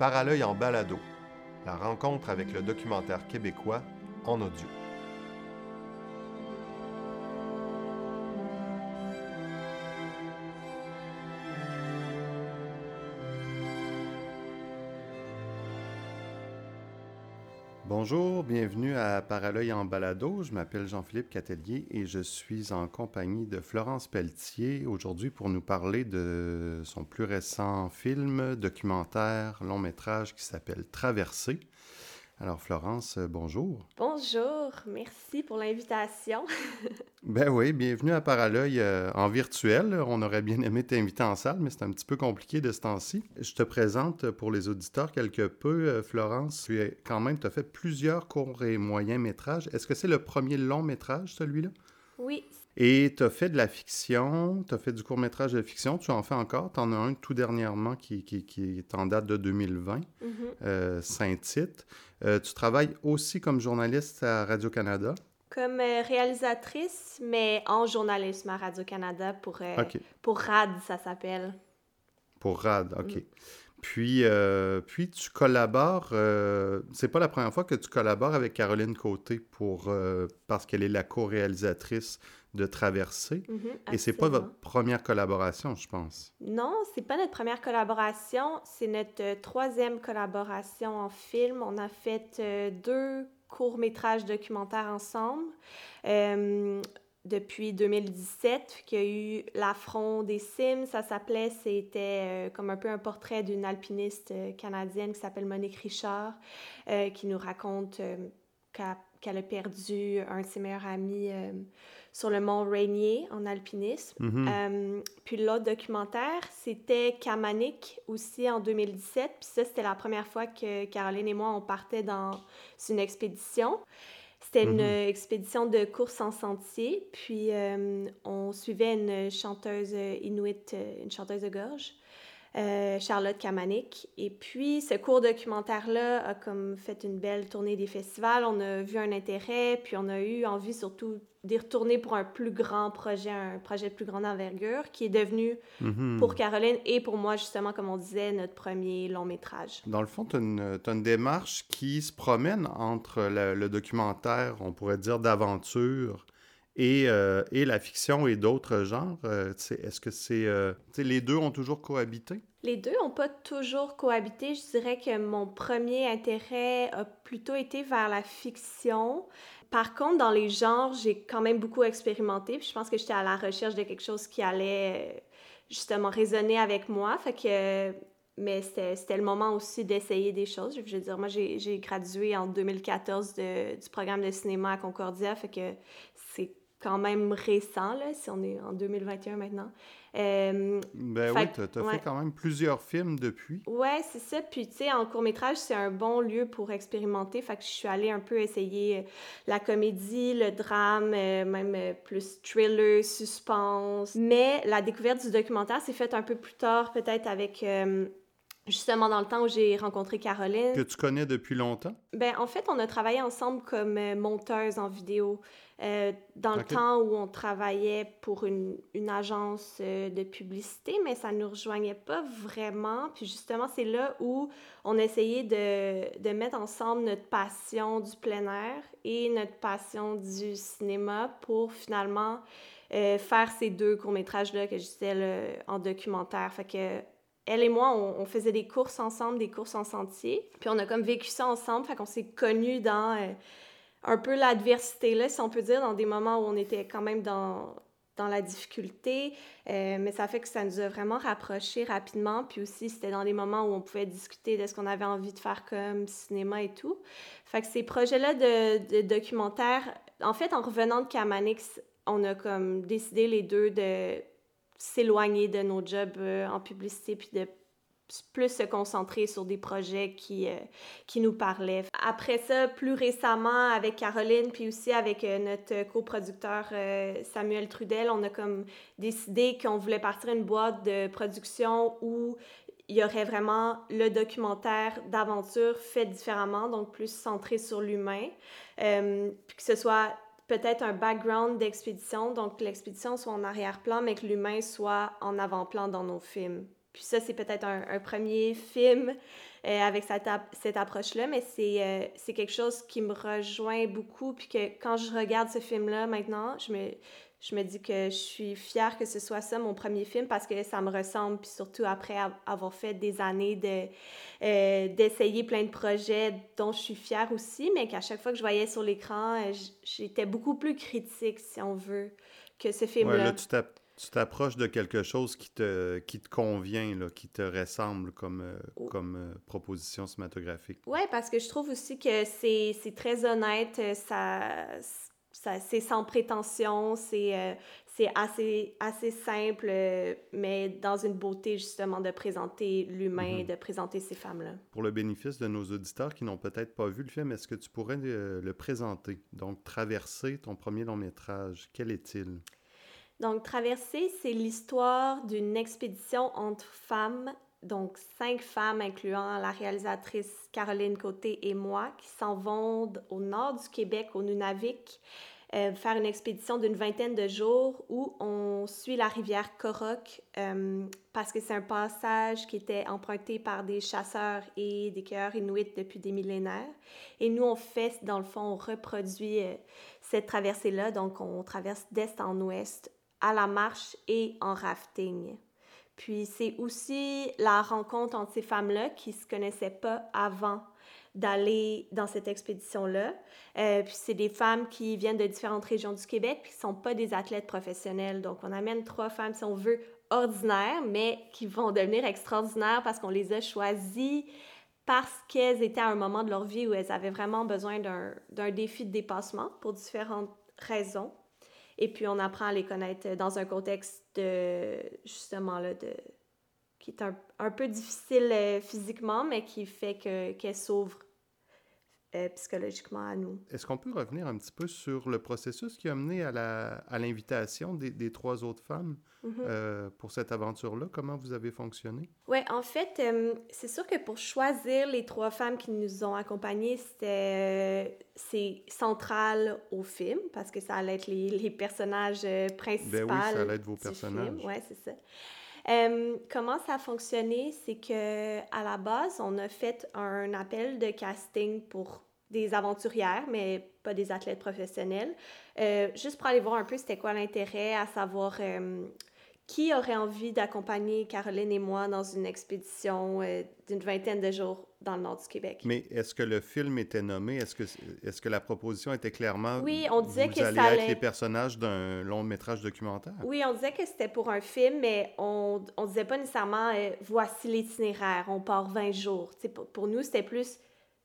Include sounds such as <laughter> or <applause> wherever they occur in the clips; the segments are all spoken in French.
Paralœil en balado, la rencontre avec le documentaire québécois en audio. Bonjour, bienvenue à Paralœil en balado. Je m'appelle Jean-Philippe Catelier et je suis en compagnie de Florence Pelletier aujourd'hui pour nous parler de son plus récent film, documentaire, long métrage qui s'appelle Traversée. Alors Florence, euh, bonjour. Bonjour, merci pour l'invitation. <laughs> ben oui, bienvenue à Paralœil euh, en virtuel. On aurait bien aimé t'inviter en salle, mais c'est un petit peu compliqué de ce temps-ci. Je te présente pour les auditeurs quelque peu, euh, Florence. Tu es quand même, tu as fait plusieurs courts et moyens métrages. Est-ce que c'est le premier long métrage, celui-là? Oui, et tu as fait de la fiction, tu as fait du court-métrage de fiction, tu en fais encore? Tu en as un tout dernièrement qui, qui, qui est en date de 2020, mm euh, Saint-Tite. Euh, tu travailles aussi comme journaliste à Radio-Canada? Comme euh, réalisatrice, mais en journalisme à Radio-Canada pour, euh, pour RAD, ça s'appelle. Pour RAD, OK. Mm. Puis, puis tu collabores, c'est pas la première fois que tu collabores avec Caroline Côté pour, parce qu'elle est la co-réalisatrice de traverser. Mhm, et c'est pas votre première collaboration, je pense. Non, c'est pas notre première collaboration. C'est notre euh, troisième collaboration en film. On a fait euh, deux courts-métrages documentaires ensemble. Euh, depuis 2017, qu'il y a eu L'affront des cimes, ça s'appelait, c'était comme un peu un portrait d'une alpiniste canadienne qui s'appelle Monique Richard, qui nous raconte qu'elle a perdu un de ses meilleurs amis sur le mont Rainier en alpinisme. Mhm. Euh, puis l'autre documentaire, c'était Kamanik aussi en 2017. Puis ça, c'était la première fois que Caroline et moi, on partait dans une expédition. C'était une mhm. expédition de course en sentier. Puis euh, on suivait une chanteuse inuit, euh, une chanteuse de gorge. Charlotte Kamanik. Et puis, ce court documentaire-là a comme fait une belle tournée des festivals. On a vu un intérêt, puis on a eu envie surtout d'y retourner pour un plus grand projet, un projet de plus grande envergure, qui est devenu, mhm. pour Caroline et pour moi, justement, comme on disait, notre premier long métrage. Dans le fond, tu as, une démarche qui se promène entre le, documentaire, on pourrait dire, d'aventure et, euh, et, la fiction et d'autres genres. Euh, est-ce que c'est... Euh, les deux ont toujours cohabité? Les deux n'ont pas toujours cohabité. Je dirais que mon premier intérêt a plutôt été vers la fiction. Par contre, dans les genres, j'ai quand même beaucoup expérimenté. Je pense que j'étais à la recherche de quelque chose qui allait justement résonner avec moi. Fait que, mais c'était le moment aussi d'essayer des choses. Je veux dire, moi, j'ai gradué en 2014 du programme de cinéma à Concordia. Fait que quand même récent, là, si on est en 2021 maintenant. Euh, ben oui, tu as, fait quand même plusieurs films depuis. Ouais, c'est ça. Puis, tu sais, en court-métrage, c'est un bon lieu pour expérimenter. Fait que je suis allée un peu essayer euh, la comédie, le drame, euh, même plus thriller, suspense. Mais la découverte du documentaire s'est faite un peu plus tard, peut-être avec justement dans le temps où j'ai rencontré Caroline. Que tu connais depuis longtemps? Ben, en fait, on a travaillé ensemble comme monteuse en vidéo. Euh, dans le temps où on travaillait pour une, une agence euh, de publicité, mais ça ne nous rejoignait pas vraiment. Puis justement, c'est là où on essayait de, de, mettre ensemble notre passion du plein air et notre passion du cinéma pour finalement euh, faire ces deux courts-métrages-là que je disais en documentaire. Fait que elle et moi, on, faisait des courses ensemble, des courses en sentier. Puis on a comme vécu ça ensemble, fait qu'on s'est connus dans un peu l'adversité, là, si on peut dire, dans des moments où on était quand même dans, dans la difficulté, euh, mais ça fait que ça nous a vraiment rapprochés rapidement. Puis aussi, c'était dans des moments où on pouvait discuter de ce qu'on avait envie de faire comme cinéma et tout. Fait que ces projets-là de, de documentaires, en fait, en revenant de Kamanix, on a comme décidé les deux de s'éloigner de nos jobs euh, en publicité puis de plus se concentrer sur des projets qui, euh, qui nous parlaient. Après ça, plus récemment, avec Caroline, puis aussi avec euh, notre coproducteur Samuel Trudel, on a comme décidé qu'on voulait partir une boîte de production où il y aurait vraiment le documentaire d'aventure fait différemment, donc plus centré sur l'humain, puis que ce soit peut-être un background d'expédition, donc l'expédition soit en arrière-plan, mais que l'humain soit en avant-plan dans nos films. puis ça, c'est peut-être un, premier film euh, avec cette, approche-là, mais c'est, c'est quelque chose qui me rejoint beaucoup. Puis que quand je regarde ce film-là maintenant, je me, je me dis que je suis fière que ce soit ça mon premier film parce que ça me ressemble, puis surtout après avoir fait des années de, euh, d'essayer plein de projets dont je suis fière aussi, mais qu'à chaque fois que je voyais sur l'écran, euh, j'étais beaucoup plus critique, si on veut, que ce film-là. Ouais, là, tu t'approches de quelque chose qui te, qui te convient, là, qui te ressemble comme, euh, comme proposition cinématographique. Oui, parce que je trouve aussi que c'est, c'est très honnête, ça c'est sans prétention, c'est euh, assez, assez simple, euh, mais dans une beauté justement de présenter l'humain, mhm. de présenter ces femmes-là. Pour le bénéfice de nos auditeurs qui n'ont peut-être pas vu le film, est-ce que tu pourrais euh, le présenter? Donc, Traverser, ton premier long métrage, quel est-il? Donc, Traverser, c'est l'histoire d'une expédition entre femmes donc cinq femmes, incluant la réalisatrice Caroline Côté et moi, qui s'en vont au nord du Québec, au Nunavik, euh, faire une expédition d'une vingtaine de jours où on suit la rivière Korok euh, parce que c'est un passage qui était emprunté par des chasseurs et des cueilleurs inuits depuis des millénaires. Et nous, on fait, dans le fond, on reproduit euh, cette traversée-là. Donc, on traverse d'est en ouest à la marche et en rafting. Puis c'est aussi la rencontre entre ces femmes-là qui se connaissaient pas avant d'aller dans cette expédition-là. Euh, puis c'est des femmes qui viennent de différentes régions du Québec, puis qui sont pas des athlètes professionnels. Donc on amène trois femmes, si on veut, ordinaires, mais qui vont devenir extraordinaires parce qu'on les a choisies parce qu'elles étaient à un moment de leur vie où elles avaient vraiment besoin d'un défi de dépassement pour différentes raisons. Et puis, on apprend à les connaître dans un contexte de, justement, là, de, qui est un, un peu difficile euh, physiquement, mais qui fait qu'elle s'ouvre euh, psychologiquement à nous. Est-ce qu'on peut revenir un petit peu sur le processus qui a mené à l'invitation des, des, trois autres femmes mm-hmm. euh, pour cette aventure-là? Comment vous avez fonctionné? Oui, en fait, euh, c'est sûr que pour choisir les trois femmes qui nous ont accompagnées, c'était c'est central au film parce que ça allait être les, les personnages principaux. Ben oui, ça allait être vos personnages. Oui, c'est ça. Comment ça a fonctionné, c'est que à la base, on a fait un appel de casting pour des aventurières, mais pas des athlètes professionnels, euh, juste pour aller voir un peu c'était quoi l'intérêt, à savoir euh, qui aurait envie d'accompagner Caroline et moi dans une expédition euh, d'une vingtaine de jours dans le nord du Québec. Mais est-ce que le film était nommé? Est-ce que, est que la proposition était clairement... Oui, on disait vous que allez ça être les personnages d'un long métrage documentaire? Oui, on disait que c'était pour un film, mais on ne disait pas nécessairement voici l'itinéraire, on part 20 jours ». Pour, pour nous, c'était plus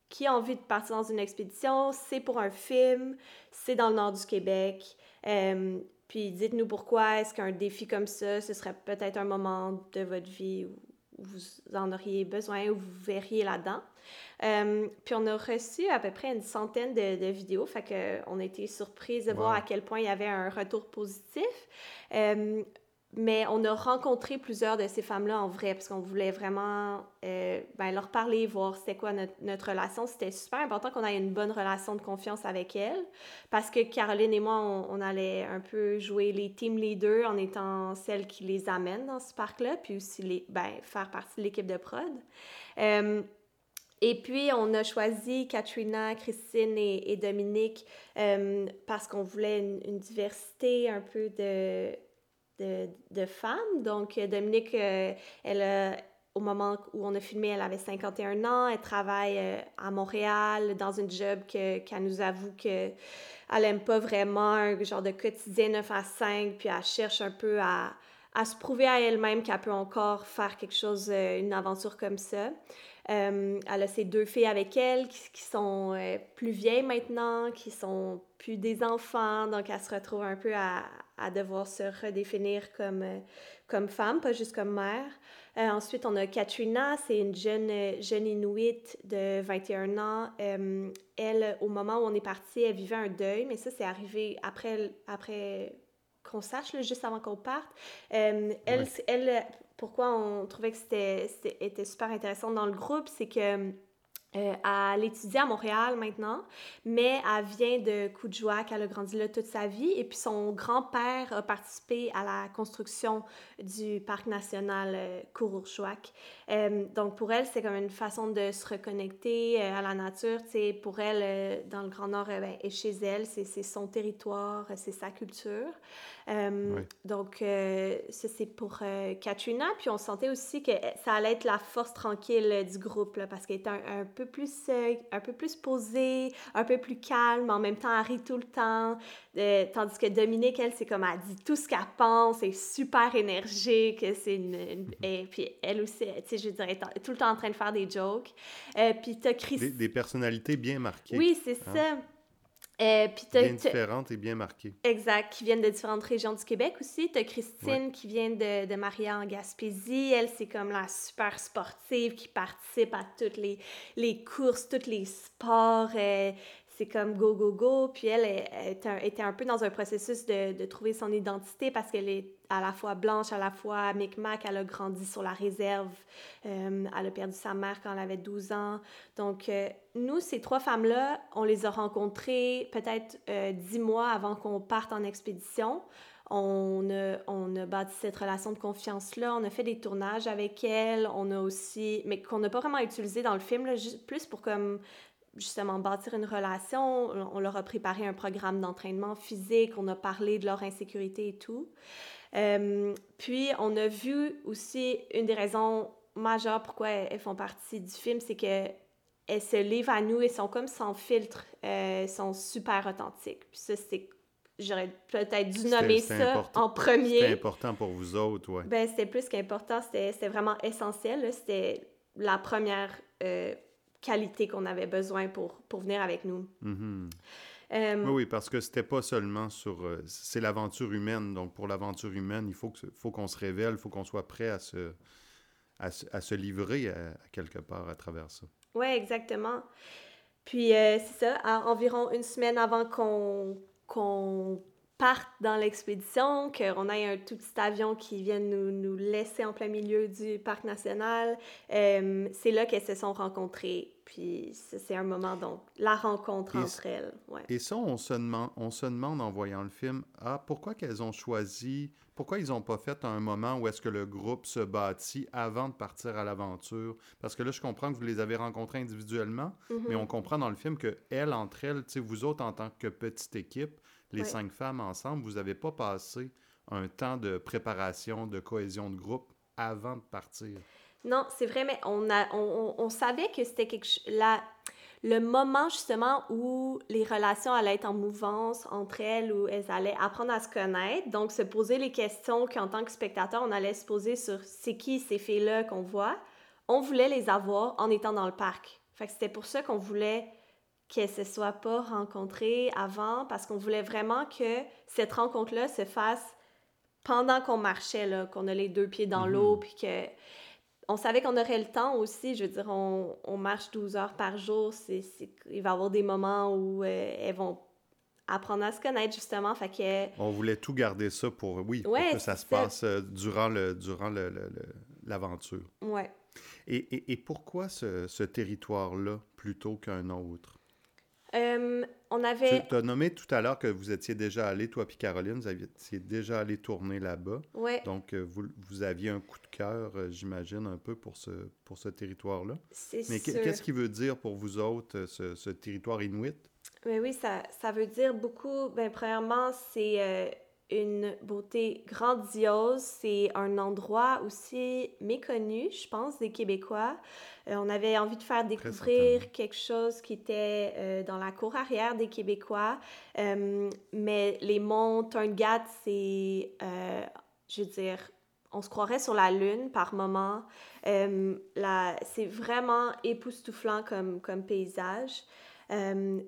qui a envie de partir dans une expédition, c'est pour un film, c'est dans le nord du Québec. Euh, puis dites-nous pourquoi est-ce qu'un défi comme ça, ce serait peut-être un moment de votre vie où vous en auriez besoin, où vous verriez là-dedans. Euh, puis on a reçu à peu près une centaine de, vidéos, fait qu'on a été surprise de voir à quel point il y avait un retour positif. Euh, mais on a rencontré plusieurs de ces femmes-là en vrai, parce qu'on voulait vraiment euh, ben, leur parler, voir c'était quoi notre, relation. C'était super important qu'on ait une bonne relation de confiance avec elles, parce que Caroline et moi, on, allait un peu jouer les team leaders en étant celles qui les amènent dans ce parc-là, puis aussi les, ben, faire partie de l'équipe de prod. Euh, et puis, on a choisi Katrina, Christine et, Dominique euh, parce qu'on voulait une, diversité un peu de, de, de femmes. Donc, Dominique, euh, elle au moment où on a filmé, elle avait 51 ans. Elle travaille euh, à Montréal dans une job qu'elle nous avoue qu'elle n'aime pas vraiment, un genre de quotidien 9 à 5, puis elle cherche un peu à, à se prouver à elle-même qu'elle peut encore faire quelque chose, euh, une aventure comme ça. elle a ses deux filles avec elle qui sont plus vieilles maintenant, qui sont plus des enfants, donc elle se retrouve un peu à, à devoir se redéfinir comme, euh, comme femme, pas juste comme mère. Euh, ensuite, on a Katrina, c'est une jeune, jeune Inuit de 21 ans. Euh, elle, au moment où on est parti, elle vivait un deuil, mais ça, c'est arrivé après, après qu'on sache, juste avant qu'on parte. elle, elle, pourquoi on trouvait que c'était, était super intéressant dans le groupe, c'est que Euh, elle étudie à Montréal maintenant, mais elle vient de Coudjouac, elle a grandi là toute sa vie. Et puis son grand-père a participé à la construction du parc national euh, euh donc pour elle, c'est comme une façon de se reconnecter euh, à la nature. sais, pour elle, dans le Grand Nord, ben, est chez elle, c'est son territoire, c'est sa culture. Donc ça, c'est pour Katrina. Puis on sentait aussi que ça allait être la force tranquille du groupe, là, parce qu'elle était un peu plus, euh, un peu plus posée, un peu plus calme, en même temps, elle rit tout le temps. Euh, tandis que Dominique, elle, c'est comme elle dit tout ce qu'elle pense, elle est super énergique, c'est une, mhm. et puis elle aussi, tu sais, je dirais, tout le temps en train de faire des jokes. Euh, puis t'as Christine... Des, des, personnalités bien marquées. Oui, c'est hein? ça. Euh, bien différentes et bien marquées. Exact, qui viennent de différentes régions du Québec aussi. Tu as Christine qui vient de, de Maria en Gaspésie. Elle, c'est comme la super sportive qui participe à toutes les, les courses, tous les sports. Euh, c'est comme go, go, go. Puis elle, était un peu dans un processus de, de trouver son identité parce qu'elle est à la fois blanche, à la fois Micmac. Elle a grandi sur la réserve. Euh, elle a perdu sa mère quand elle avait 12 ans. Donc, euh, nous, ces trois femmes-là, on les a rencontrées peut-être euh, dix mois avant qu'on parte en expédition. On a, on a bâti cette relation de confiance-là. On a fait des tournages avec elles. On a aussi, mais qu'on n'a pas vraiment utilisé dans le film, là, plus pour comme justement bâtir une relation. On leur a préparé un programme d'entraînement physique, on a parlé de leur insécurité et tout. Euh, puis on a vu aussi une des raisons majeures pourquoi elles font partie du film, c'est que elles se livrent à nous et sont comme sans filtre, euh, sont super authentiques. Puis ça, c'est j'aurais peut-être dû nommer ça en premier. C'était important pour vous autres, oui. Ben, c'était plus qu'important, c'était vraiment essentiel. C'était la première euh, qualité qu'on avait besoin pour, pour venir avec nous. Mm-hmm. Euh, oui, parce que c'était pas seulement sur... Euh, c'est l'aventure humaine. Donc, pour l'aventure humaine, il faut qu'on faut qu'on se révèle, il faut qu'on soit prêt à se, à, se livrer à, quelque part à travers ça. Oui, exactement. Puis, euh, c'est ça, environ une semaine avant qu'on qu'on partent dans l'expédition, qu'on ait un tout petit avion qui vienne nous, nous laisser en plein milieu du parc national. Euh, c'est là qu'elles se sont rencontrées. Puis c'est un moment, donc, la rencontre entre elles. Ouais. Et ça, on se, demande, on se demande en voyant le film, ah, pourquoi qu'elles ont choisi, pourquoi ils n'ont pas fait un moment où est-ce que le groupe se bâtit avant de partir à l'aventure? Parce que là, je comprends que vous les avez rencontrées individuellement, mm-hmm. mais on comprend dans le film que elles, entre elles, vous autres, en tant que petite équipe, les cinq femmes ensemble, vous n'avez pas passé un temps de préparation, de cohésion de groupe avant de partir. Non, c'est vrai, mais on, a, on, savait que c'était quelque la, le moment justement où les relations allaient être en mouvance entre elles, où elles allaient apprendre à se connaître, donc se poser les questions qu'en tant que spectateur, on allait se poser sur c'est qui ces filles-là qu'on voit. On voulait les avoir en étant dans le parc. Fait que c'était pour ça qu'on voulait qu'elles ne se soient pas rencontrées avant parce qu'on voulait vraiment que cette rencontre-là se fasse pendant qu'on marchait, là, qu'on a les deux pieds dans l'eau, mhm. puis que on savait qu'on aurait le temps aussi. Je veux dire, on, on marche 12 heures par jour. C'est, il va y avoir des moments où euh, elles vont apprendre à se connaître, justement. Fait que... On voulait tout garder ça pour, oui, pour que ça se passe euh, durant, le, durant le, l'aventure. Ouais. Et, et, et pourquoi ce, ce territoire-là plutôt qu'un autre? Euh, on avait... Tu as nommé tout à l'heure que vous étiez déjà allé, toi puis Caroline, vous étiez déjà allé tourner là-bas. Ouais. Donc, vous, vous, aviez un coup de cœur, euh, j'imagine, un peu pour ce, pour ce territoire-là. Mais qu'est-ce qui veut dire pour vous autres, ce, ce territoire inuit? Mais oui, ça, ça veut dire beaucoup. Ben, premièrement, c'est une beauté grandiose. C'est un endroit aussi méconnu, je pense, des Québécois. Euh, on avait envie de faire découvrir quelque chose qui était euh, dans la cour arrière des Québécois. Euh, mais les monts Turngat, c'est, je veux dire, on se croirait sur la lune par moment. c'est vraiment époustouflant comme, comme paysage.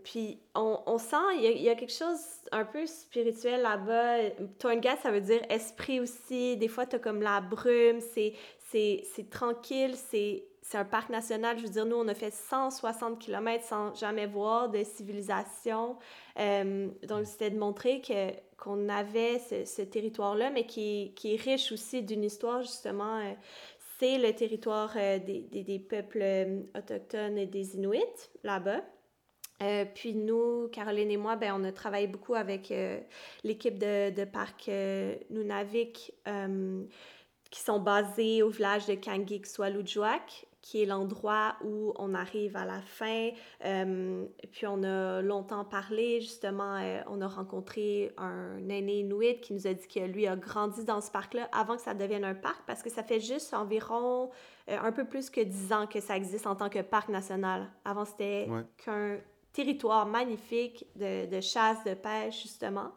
puis on, on sent, il y, a quelque chose un peu spirituel là-bas. Turngat, ça veut dire esprit aussi. Des fois, tu as comme la brume, c'est tranquille, c'est c'est un parc national. Je veux dire, nous, on a fait 160 km sans jamais voir de civilisation. Euh, donc, c'était de montrer que, qu'on avait ce, ce territoire-là, mais qui, qui, est riche aussi d'une histoire, justement. Euh, c'est le territoire des, des, des, peuples autochtones et des Inuits là-bas. puis nous, Caroline et moi, ben, on a travaillé beaucoup avec l'équipe de, de parc Nunavik qui sont basés au village de Kangik-Swalujwak, qui est l'endroit où on arrive à la fin. Euh, puis on a longtemps parlé, justement, euh, on a rencontré un aîné inuit qui nous a dit que lui a grandi dans ce parc-là avant que ça devienne un parc, parce que ça fait juste environ euh, un peu plus que dix ans que ça existe en tant que parc national. Avant, c'était qu'un territoire magnifique de, de, chasse, de pêche, justement.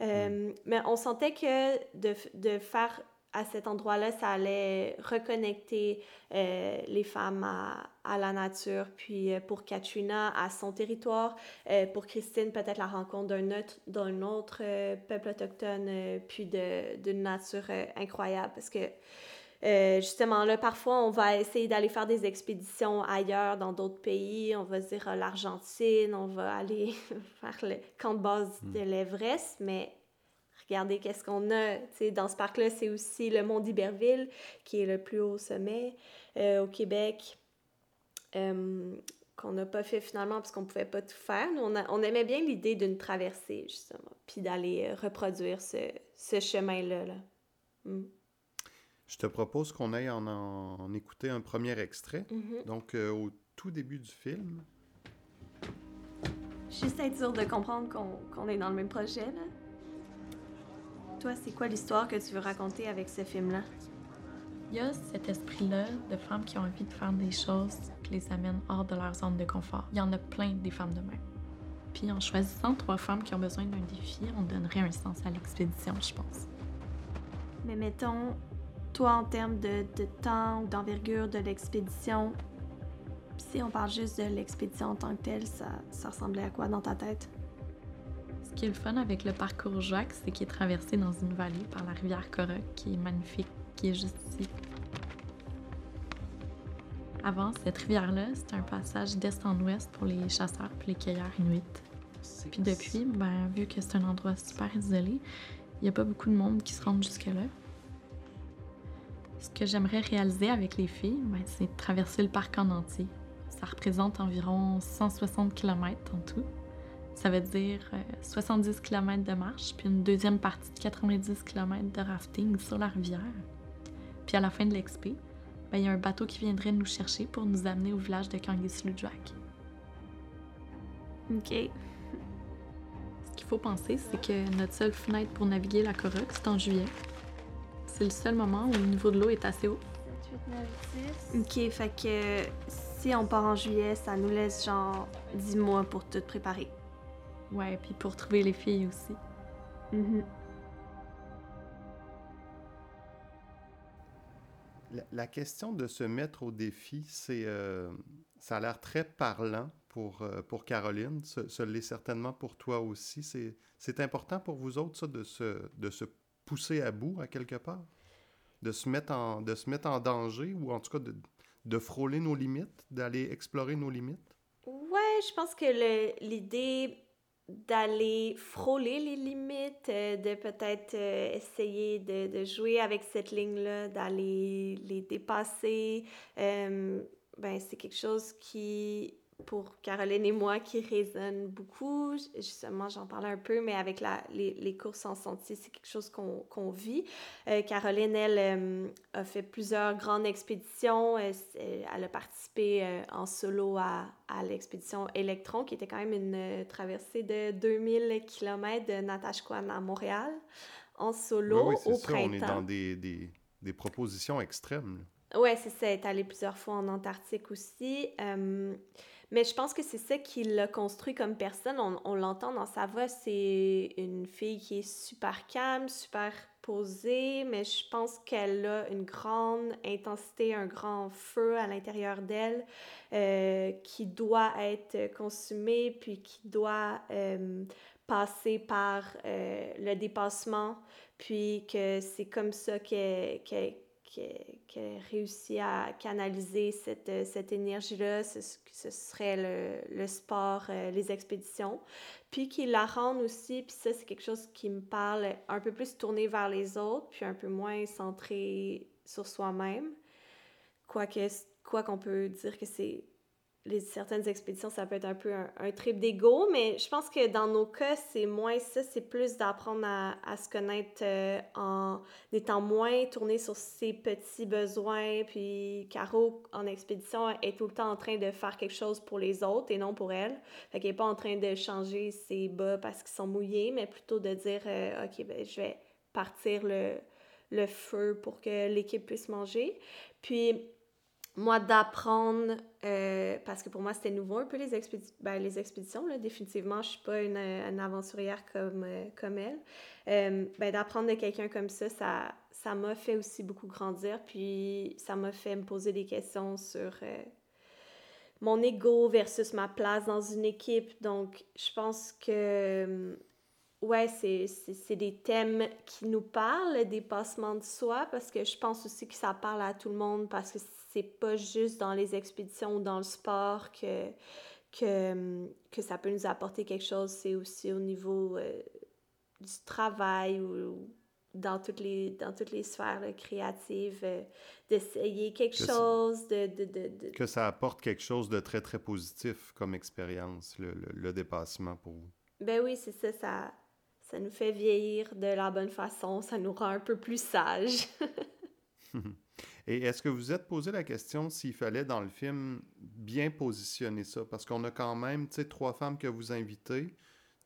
Mais on sentait que de, de faire à cet endroit-là, ça allait reconnecter euh, les femmes à, à, la nature. Puis euh, pour Katrina, à son territoire. Euh, pour Christine, peut-être la rencontre d'un autre, d'un autre peuple autochtone, puis d'une nature incroyable. Parce que justement, là, parfois, on va essayer d'aller faire des expéditions ailleurs, dans d'autres pays. On va se dire l'Argentine, on va aller <laughs> faire le camp de base de hmm. l'Everest, mais regardez qu'est-ce qu'on a. dans ce parc-là, c'est aussi le Mont d'Iberville, qui est le plus haut sommet euh, au Québec, euh, qu'on n'a pas fait finalement parce qu'on ne pouvait pas tout faire. Nous, on, aimait bien l'idée d'une traversée, justement, puis d'aller euh, reproduire ce, ce chemin-là. Là. Mm. Je te propose qu'on aille en, en, écouter un premier extrait. Mm-hmm. Donc, au tout début du film. Juste être sûr de comprendre qu'on est dans le même projet, là. Toi, c'est quoi l'histoire que tu veux raconter avec ce film-là? Il y a cet esprit-là de femmes qui ont envie de faire des choses qui les amènent hors de leur zone de confort. Il y en a plein des femmes de même. Puis en choisissant trois femmes qui ont besoin d'un défi, on donnerait un sens à l'expédition, je pense. Mais mettons, toi, en termes de, de temps ou d'envergure de l'expédition, si on parle juste de l'expédition en tant que telle, ça, ça ressemblait à quoi dans ta tête? Qui est le fun avec le parcours Jacques, c'est qu'il est traversé dans une vallée par la rivière Coroc, qui est magnifique, qui est juste ici. Avant, cette rivière-là, c'était un passage d'est en ouest pour les chasseurs et les cueilleurs inuits. Puis depuis, ben, vu que c'est un endroit super isolé, il n'y a pas beaucoup de monde qui se rend jusque-là. Ce que j'aimerais réaliser avec les filles, ben, c'est traverser le parc en entier. Ça représente environ 160 km en tout. Ça veut dire 70 euh, km de marche, puis une deuxième partie de 90 km de rafting sur la rivière. Puis à la fin de l'expé, ben, il y a un bateau qui viendrait nous chercher pour nous amener au village de Kangislujuak. OK. Ce qu'il faut penser, c'est que notre seule fenêtre pour naviguer la Coroc, c'est en juillet. C'est le seul moment où le niveau de l'eau est assez haut. 7, 8, 9, 10. OK, fait que si on part en juillet, ça nous laisse genre 10 mois pour tout préparer. Ouais, puis pour trouver les filles aussi. Mm-hmm. la, question de se mettre au défi, c'est, euh, ça a l'air très parlant pour, euh, pour Caroline. Ce, l'est certainement pour toi aussi. C'est, c'est important pour vous autres, ça, de se, de se pousser à bout, à quelque part? De se mettre en, de se mettre en danger ou en tout cas de, de frôler nos limites, d'aller explorer nos limites? Ouais, je pense que l'idée d'aller frôler les limites, euh, de peut-être euh, essayer de, de, jouer avec cette ligne-là, d'aller les dépasser. Euh, ben, c'est quelque chose qui pour Caroline et moi qui résonne beaucoup. Justement, j'en parlais un peu, mais avec la, les, les courses en sentier, c'est quelque chose qu'on vit. Euh, Caroline, elle, euh, a fait plusieurs grandes expéditions. Elle, elle a participé euh, en solo à, à l'expédition Electron, qui était quand même une traversée de 2000 km de Natashquan à Montréal, en solo oui, oui, au ça, printemps. On est dans des, des, des propositions extrêmes. Oui, c'est ça. Elle est allée plusieurs fois en Antarctique aussi. Mais je pense que c'est ça qui l'a construit comme personne. On, l'entend dans sa voix. C'est une fille qui est super calme, super posée, mais je pense qu'elle a une grande intensité, un grand feu à l'intérieur d'elle euh, qui doit être consumé, puis qui doit euh, passer par euh, le dépassement, puis que c'est comme ça qu'elle qu'elle réussit à canaliser cette, euh, cette énergie-là, ce, ce, serait le, le sport, euh, les expéditions. Puis qu'il la rende aussi, puis ça, c'est quelque chose qui me parle un peu plus tourné vers les autres, puis un peu moins centré sur soi-même. quoi quoi qu'on peut dire que c'est les certaines expéditions, ça peut être un peu un, trip d'ego, mais je pense que dans nos cas, c'est moins ça, c'est plus d'apprendre à, se connaître euh, en étant moins tourné sur ses petits besoins. Puis Caro, en expédition, est tout le temps en train de faire quelque chose pour les autres et non pour elle. Fait qu'elle n'est pas en train de changer ses bas parce qu'ils sont mouillés, mais plutôt de dire euh, OK, ben, je vais partir le, le feu pour que l'équipe puisse manger. Puis moi, d'apprendre, euh, parce que pour moi, c'était nouveau un peu les, ben, les expéditions. Là, définitivement, je suis pas une, une aventurière comme, euh, comme elle. Euh, ben, d'apprendre de quelqu'un comme ça, ça ça m'a fait aussi beaucoup grandir. Puis ça m'a fait me poser des questions sur mon ego versus ma place dans une équipe. Donc, je pense que ouais, c'est des thèmes qui nous parlent, le dépassement de soi, parce que je pense aussi que ça parle à tout le monde, parce que c'est pas juste dans les expéditions ou dans le sport que, que, que ça peut nous apporter quelque chose, c'est aussi au niveau euh, du travail ou, dans toutes les, dans toutes les sphères créatives, euh, d'essayer quelque chose, de, de, de, Que ça apporte quelque chose de très, très positif comme expérience, le, le, dépassement pour vous. Ben oui, c'est ça, ça, ça nous fait vieillir de la bonne façon, ça nous rend un peu plus sages. <laughs> Et est-ce que vous êtes posé la question s'il fallait dans le film bien positionner ça? Parce qu'on a quand même, trois femmes que vous invitez,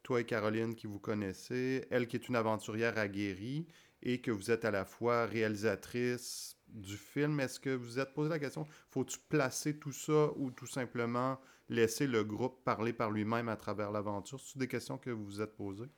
toi et Caroline qui vous connaissez, elle qui est une aventurière aguerrie et que vous êtes à la fois réalisatrice du film. Est-ce que vous vous êtes posé la question, faut-tu placer tout ça ou tout simplement laisser le groupe parler par lui-même à travers l'aventure? C'est des questions que vous vous êtes posées?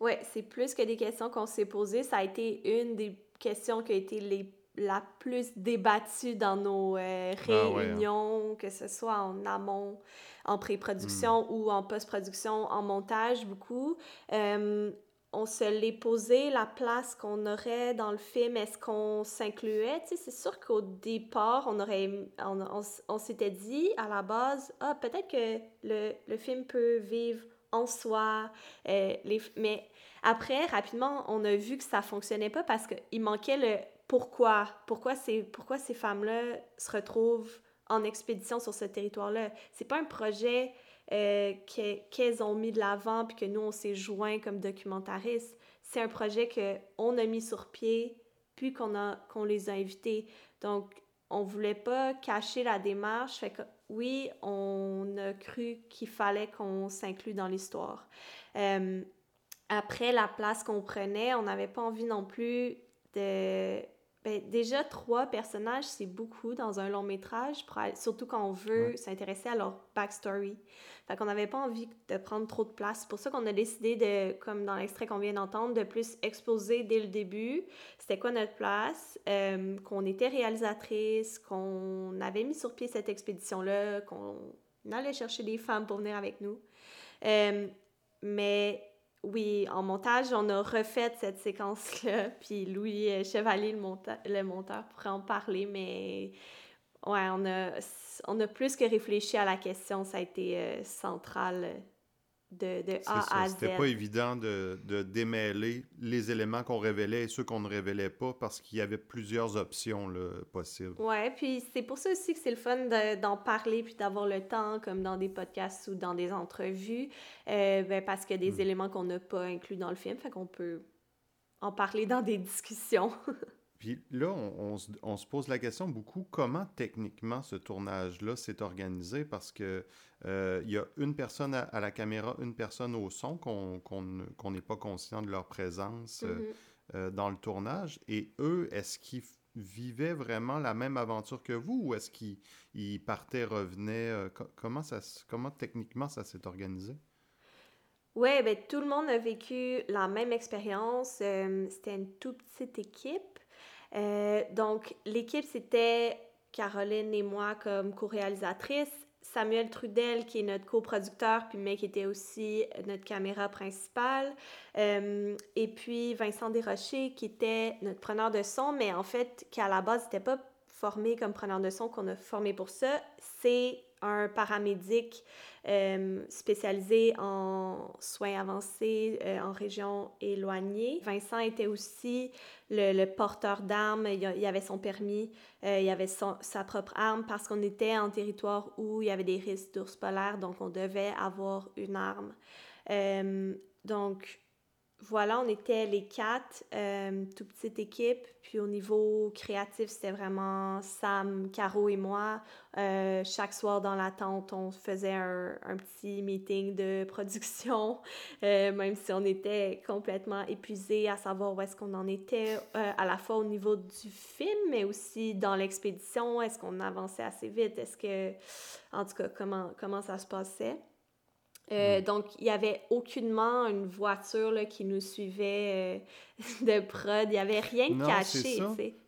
Oui, c'est plus que des questions qu'on s'est posées. Ça a été une des questions qui a été les la plus débattue dans nos euh, ah hein. réunions, que ce soit en amont, en pré-production hmm. ou en post-production, en montage, beaucoup. Euh, on se l'est posé, la place qu'on aurait dans le film, est-ce qu'on s'incluait? C'est sûr qu'au départ, on aurait, on, on, s'était dit à la base, ah, peut-être que le, le, film peut vivre en soi, euh, les, mais après, rapidement, on a vu que ça fonctionnait pas parce qu'il manquait le pourquoi, pourquoi ces, pourquoi ces femmes-là se retrouvent en expédition sur ce territoire-là? C'est pas un projet euh, qu'elles ont mis de l'avant puis que nous, on s'est joints comme documentaristes. C'est un projet qu'on a mis sur pied puis qu'on qu'on les a invités. Donc, on voulait pas cacher la démarche. Fait que, oui, on a cru qu'il fallait qu'on s'inclue dans l'histoire. Euh, après, la place qu'on prenait, on n'avait pas envie non plus de ben, déjà, trois personnages, c'est beaucoup dans un long métrage, surtout quand on veut s'intéresser à leur backstory. Fait qu'on n'avait pas envie de prendre trop de place. C'est pour ça qu'on a décidé de, comme dans l'extrait qu'on vient d'entendre, de plus exposer dès le début c'était quoi notre place, euh, qu'on était réalisatrice, qu'on avait mis sur pied cette expédition-là, qu'on allait chercher des femmes pour venir avec nous. Euh, mais oui, en montage, on a refait cette séquence-là, <laughs> puis Louis euh, Chevalier, le, monteur, pourrait en parler, mais ouais, on a, on a plus que réfléchi à la question, ça a été euh, central euh, de, de A à Z. C'était pas évident de, de, démêler les éléments qu'on révélait et ceux qu'on ne révélait pas parce qu'il y avait plusieurs options là, possibles. Ouais, puis c'est pour ça aussi que c'est le fun d'en parler puis d'avoir le temps, comme dans des podcasts ou dans des entrevues, euh, ben parce qu'il y a des hmm. éléments qu'on n'a pas inclus dans le film, fait qu'on peut en parler dans des discussions. <laughs> Puis là, on, se pose la question beaucoup, comment techniquement ce tournage-là s'est organisé? Parce que euh, il y a une personne à, la caméra, une personne au son, qu'on n'est pas conscient de leur présence euh, mm-hmm. euh, dans le tournage. Et eux, est-ce qu'ils vivaient vraiment la même aventure que vous ou est-ce qu'ils partaient, revenaient? comment, ça, comment techniquement ça s'est organisé? Oui, ben, tout le monde a vécu la même expérience. C'était une toute petite équipe. Euh, donc, l'équipe, c'était Caroline et moi comme co-réalisatrices, Samuel Trudel, qui est notre coproducteur, puis mais qui était aussi notre caméra principale, euh, et puis Vincent Desrochers, qui était notre preneur de son, mais en fait, qui à la base n'était pas formé comme preneur de son, qu'on a formé pour ça, c'est un paramédic euh, spécialisé en soins avancés euh, en région éloignée. Vincent était aussi le, porteur d'armes, il, y avait son permis, euh, il avait sa propre arme parce qu'on était en territoire où il y avait des risques d'ours polaires, donc on devait avoir une arme. donc, voilà, on était les quatre, euh, toute petite équipe. Puis au niveau créatif, c'était vraiment Sam, Caro et moi. Euh, chaque soir dans la tente, on faisait un, petit meeting de <laughs> production, euh, même si on était complètement épuisés à savoir où est-ce qu'on en était, à la fois au niveau du film, mais aussi dans l'expédition. Est-ce qu'on avançait assez vite? Est-ce que, en tout cas, comment, comment ça se passait? Euh, donc, il n'y avait aucunement une voiture là, qui nous suivait euh, <laughs> de prod. Il n'y avait rien de caché.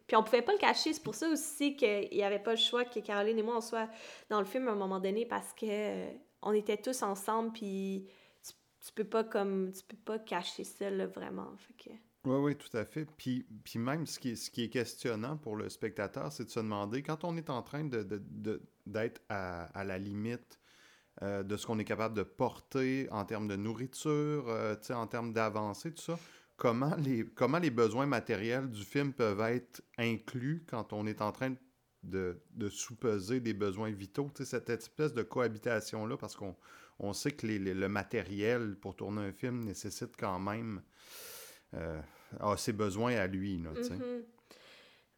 Puis on pouvait pas le cacher. C'est pour ça aussi qu'il n'y avait pas le choix que Caroline et moi, on soit dans le film à un moment donné parce que euh, on était tous ensemble. Puis tu, tu, peux pas comme tu peux pas cacher ça là, vraiment. Fait que... Oui, oui, tout à fait. Puis, puis même, ce qui, est, ce qui est questionnant pour le spectateur, c'est de se demander, quand on est en train d'être de, de, à, à la limite euh, de ce qu'on est capable de porter en termes de nourriture, euh, en termes d'avancée, tout ça. Comment les, comment les besoins matériels du film peuvent être inclus quand on est en train de, de sous-peser des besoins vitaux, cette espèce de cohabitation-là, parce qu'on on sait que les, le matériel pour tourner un film nécessite quand même euh, ses besoins à lui. Mm-hmm.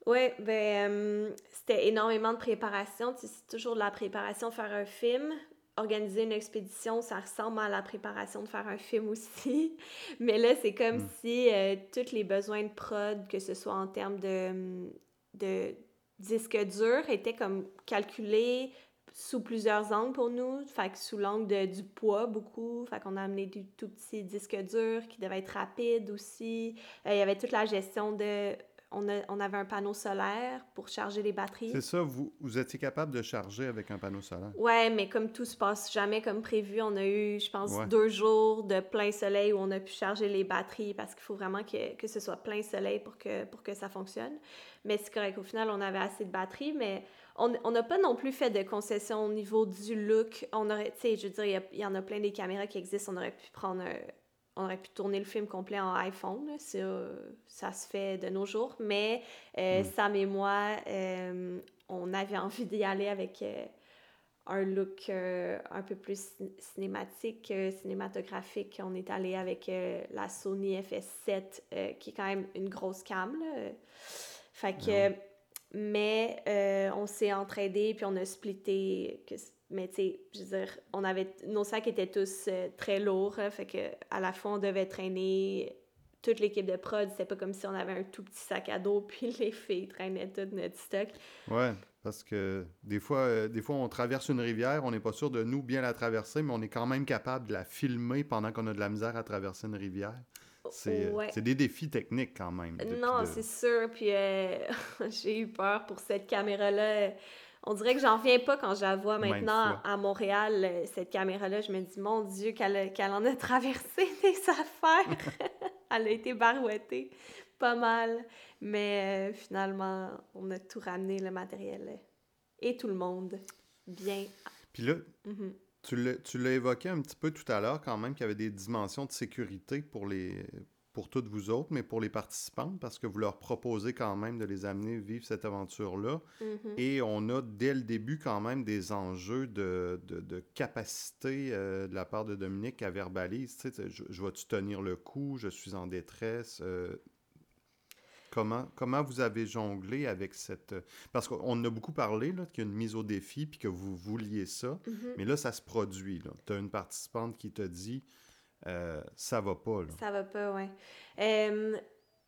Oui, ben, c'était énormément de préparation. C'est toujours de la préparation faire un film, organiser une expédition, ça ressemble à la préparation de faire un film aussi. <laughs> Mais là, c'est comme hmm. si euh, tous les besoins de prod, que ce soit en termes de, de disque dur, étaient comme calculés sous plusieurs angles pour nous. Fait que sous l'angle du poids, beaucoup. Fait qu'on a amené du tout petit disque dur qui devait être rapide aussi. Euh, il y avait toute la gestion de on, avait un panneau solaire pour charger les batteries. C'est ça, vous, vous étiez capable de charger avec un panneau solaire? Ouais, mais comme tout se passe jamais comme prévu, on a eu, je pense, deux jours de plein soleil où on a pu charger les batteries parce qu'il faut vraiment que, que, ce soit plein soleil pour que, pour que ça fonctionne. Mais c'est correct, au final, on avait assez de batteries, mais on n'a pas non plus fait de concessions au niveau du look. On aurait, tu sais, je veux dire, il y, en a plein des caméras qui existent, on aurait pu prendre on aurait pu tourner le film complet en iPhone, ça, se fait de nos jours, mais euh, mm. Sam et moi, euh, on avait envie d'y aller avec euh, un look un peu plus cinématique, cinématographique. On est allé avec la Sony FS7, qui est quand même une grosse cam. Fait que, mais on s'est entraidé puis on a splitté mais tu sais, je veux dire, on avait, nos sacs étaient tous euh, très lourds, hein, fait que à la fois on devait traîner toute l'équipe de prod, c'était pas comme si on avait un tout petit sac à dos, <laughs> puis les filles traînaient tout notre stock. Ouais, parce que des fois, euh, des fois on traverse une rivière, on n'est pas sûr de nous bien la traverser, mais on est quand même capable de la filmer pendant qu'on a de la misère à traverser une rivière. C'est euh, des défis techniques quand même. Non, c'est sûr. Puis <laughs> j'ai eu peur pour cette caméra-là on dirait que j'en reviens pas quand je la vois maintenant à Montréal, euh, cette caméra-là. Je me dis, mon Dieu, qu'elle en a <laughs> traversé des affaires. <laughs> Elle a été barouettée pas mal. Mais euh, finalement, on a tout ramené, le matériel euh, et tout le monde. Bien. Puis là, mm-hmm. tu l'as évoqué un petit peu tout à l'heure quand même qu'il y avait des dimensions de sécurité pour les, pour toutes vous autres, mais pour les participants, parce que vous leur proposez quand même de les amener vivre cette aventure-là. Mm-hmm. Et on a dès le début quand même des enjeux de, de, capacité euh, de la part de Dominique à verbaliser. Tu sais, je, je vais-tu tenir le coup? Je suis en détresse. Euh, comment, comment vous avez jonglé avec cette... Parce qu'on a beaucoup parlé qu'il y a une mise au défi, puis que vous vouliez ça, mm-hmm. mais là, ça se produit. Tu as une participante qui te dit euh, ça va pas. Là. Ça va pas, oui. Euh,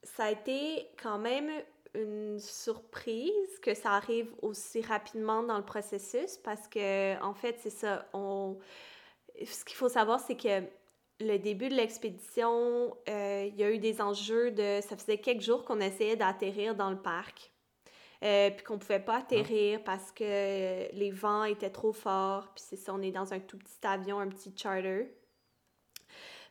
ça a été quand même une surprise que ça arrive aussi rapidement dans le processus parce que, en fait, c'est ça. On... Ce qu'il faut savoir, c'est que le début de l'expédition, euh, il y a eu des enjeux de. Ça faisait quelques jours qu'on essayait d'atterrir dans le parc. puis qu'on pouvait pas atterrir parce que les vents étaient trop forts. Puis c'est ça, on est dans un tout petit avion, un petit charter.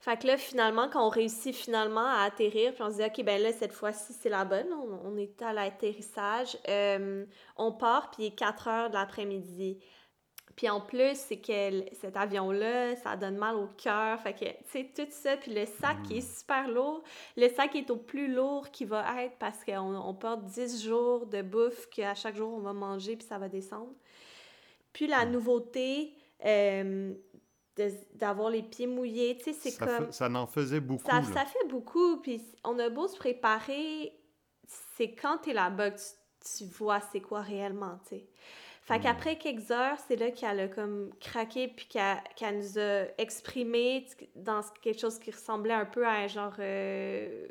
Fait que là, finalement, quand on réussit finalement à atterrir, puis on se dit, OK, ben là, cette fois-ci, c'est la bonne. On, est à l'atterrissage. Euh, on part, puis il est 4 heures de l'après-midi. Puis en plus, c'est que cet avion-là, ça donne mal au cœur. Fait que, tu sais, tout ça. Puis le sac qui est mm. super lourd. Le sac est au plus lourd qu'il va être parce qu'on on porte 10 jours de bouffe qu'à chaque jour, on va manger, puis ça va descendre. Puis la mm. nouveauté, euh, d'avoir les pieds mouillés. Tu sais, c'est comme... ça en faisait beaucoup. Ça, ça, fait beaucoup. Puis on a beau se préparer, c'est quand tu es là-bas que tu, vois c'est quoi réellement, tu sais. Fait hmm. qu'après quelques heures, c'est là qu'elle a comme craqué puis qu'elle nous a exprimé dans quelque chose qui ressemblait un peu à un genre... Euh,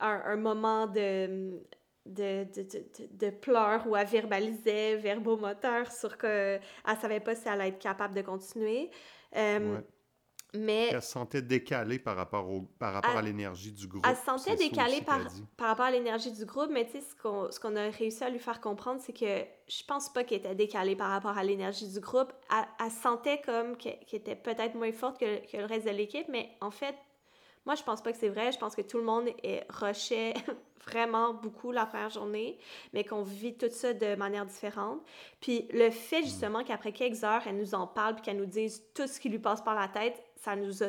un, moment de... De, de, de, de, pleurs où elle verbalisait verbomoteur sur que elle savait pas si elle allait être capable de continuer. Euh, mais... Elle se sentait décalée par rapport, au, par rapport à l'énergie du groupe. Elle se sentait décalée par, par rapport à l'énergie du groupe, mais tu sais, ce qu'on, ce qu'on a réussi à lui faire comprendre, c'est que je pense pas qu'elle était décalée par rapport à l'énergie du groupe. Elle, se sentait comme qu'elle, était peut-être moins forte que, que, le reste de l'équipe, mais en fait, moi, je pense pas que c'est vrai. Je pense que tout le monde est rushait <laughs> vraiment beaucoup la première journée, mais qu'on vit tout ça de manière différente. Puis le fait justement qu'après quelques heures, elle nous en parle puis qu'elle nous dise tout ce qui lui passe par la tête, ça nous a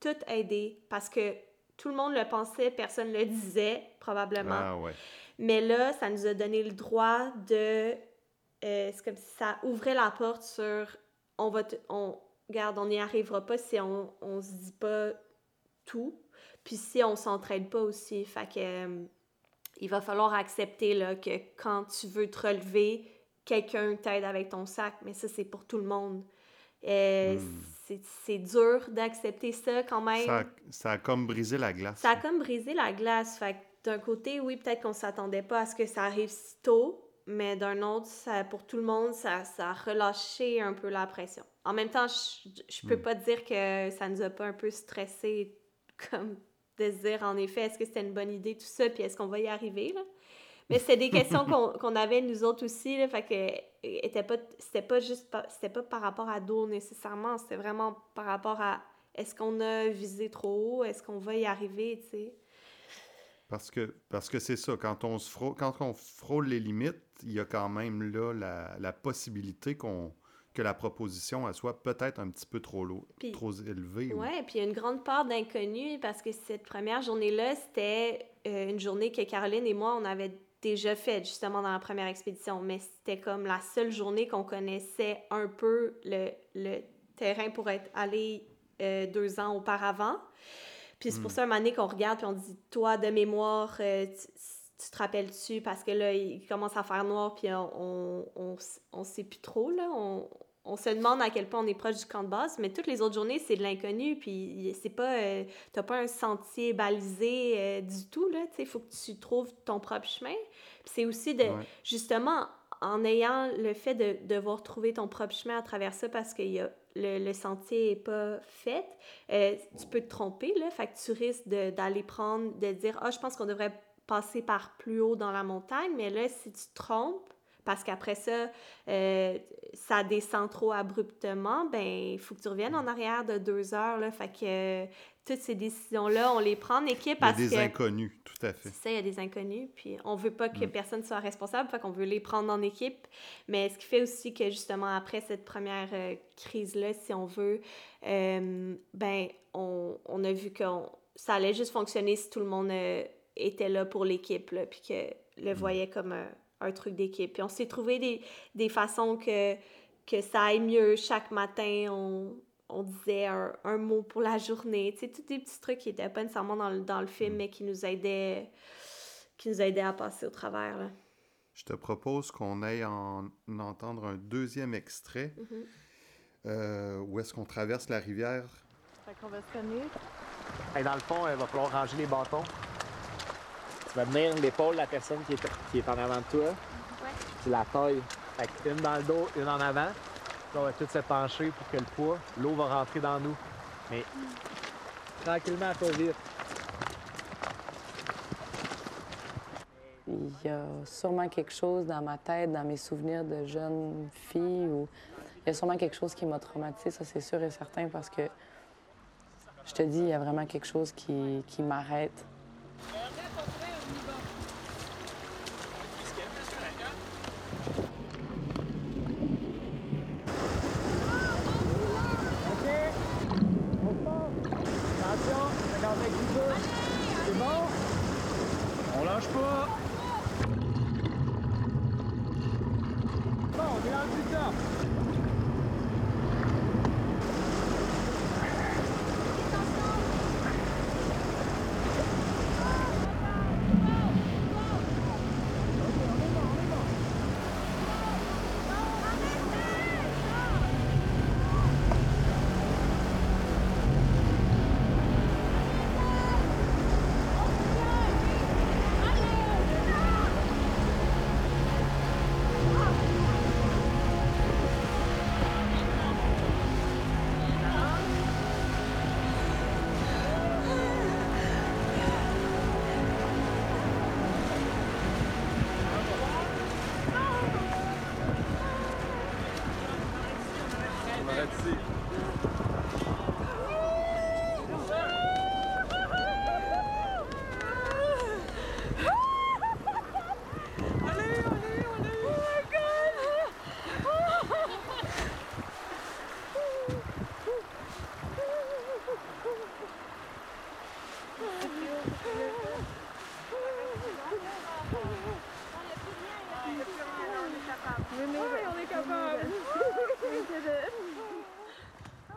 tout aidé parce que tout le monde le pensait, personne le disait probablement. Ah, ouais. Mais là, ça nous a donné le droit de... Euh, c'est comme si ça ouvrait la porte sur on va... on, regarde, on n'y arrivera pas si on, on se dit pas tout. Puis si on s'entraide pas aussi, fait que euh, il va falloir accepter là, que quand tu veux te relever, quelqu'un t'aide avec ton sac, mais ça c'est pour tout le monde. Euh, hmm. C'est dur d'accepter ça quand même. Ça, ça, a comme brisé la glace. Ça a comme brisé la glace. Fait d'un côté, oui, peut-être qu'on s'attendait pas à ce que ça arrive si tôt, mais d'un autre, ça, pour tout le monde, ça, ça a relâché un peu la pression. En même temps, je, je peux hmm. pas dire que ça nous a pas un peu stressé comme de se dire, en effet, est-ce que c'était une bonne idée, tout ça, puis est-ce qu'on va y arriver, là? Mais c'était des questions <laughs> qu'on avait, nous autres aussi, là, fait que était pas, c'était pas juste, c'était pas par rapport à dos nécessairement, c'était vraiment par rapport à est-ce qu'on a visé trop haut, est-ce qu'on va y arriver, tu sais? Parce que parce que c'est ça, quand on se frôle, quand on frôle les limites, il y a quand même là la, la possibilité qu'on que la proposition elle soit peut-être un petit peu trop, lourd, trop élevée. Oui, puis il y a une grande part d'inconnu parce que cette première journée-là, c'était euh, une journée que Caroline et moi, on avait déjà faite justement dans la première expédition, mais c'était comme la seule journée qu'on connaissait un peu le, le, terrain pour être allé euh, deux ans auparavant. Puis c'est pour hmm. ça, un moment donné, qu'on regarde, puis on dit, toi, de mémoire, euh, tu, te rappelles-tu? Parce que là, il commence à faire noir, puis on, on, on, sait plus trop, là. On, on se demande à quel point on est proche du camp de base, mais toutes les autres journées, c'est de l'inconnu, puis c'est pas... Euh, t'as pas un sentier balisé euh, du tout, là, tu sais, il faut que tu trouves ton propre chemin. Puis c'est aussi de... Justement, en ayant le fait de devoir trouver ton propre chemin à travers ça, parce que y a, le, sentier est pas fait, euh, tu peux te tromper, là, fait que tu risques d'aller prendre, de dire « Ah, je pense qu'on devrait passer par plus haut dans la montagne », mais là, si tu te trompes, parce qu'après ça, euh, ça descend trop abruptement, ben il faut que tu reviennes en arrière de deux heures. Là, fait que euh, toutes ces décisions-là, on les prend en équipe parce que... Il y a des inconnus, tout à fait. Ça, il y a des inconnus, puis on veut pas que mm. personne soit responsable, fait qu'on veut les prendre en équipe. Mais ce qui fait aussi que, justement, après cette première euh, crise-là, si on veut, ben on, on, a vu que ça allait juste fonctionner si tout le monde était là pour l'équipe, puis que le mm. voyait comme un truc d'équipe. Puis on s'est trouvé des, des, façons que, que ça aille mieux. Chaque matin, on, on disait un, un, mot pour la journée. Tu sais, tous des petits trucs qui n'étaient pas nécessairement dans le, dans le film, mm. mais qui nous aidaient, qui nous aidaient à passer au travers. Là. Je te propose qu'on aille en, entendre un deuxième extrait. Mm-hmm. Euh, où est-ce qu'on traverse la rivière? Fait qu'on va se connaître. Et dans le fond, il va falloir ranger les bâtons. Vas tenir l'épaule de la personne qui est, qui est en avant de toi. Ouais. Tu la taille. Fait une dans le dos, une en avant. Là, on va tous se pencher pour que le poids, l'eau va rentrer dans nous. Mais tranquillement, pas vite. Il y a sûrement quelque chose dans ma tête, dans mes souvenirs de jeune fille, ou il y a sûrement quelque chose qui m'a traumatisé, ça c'est sûr et certain, parce que je te dis, il y a vraiment quelque chose qui, qui m'arrête.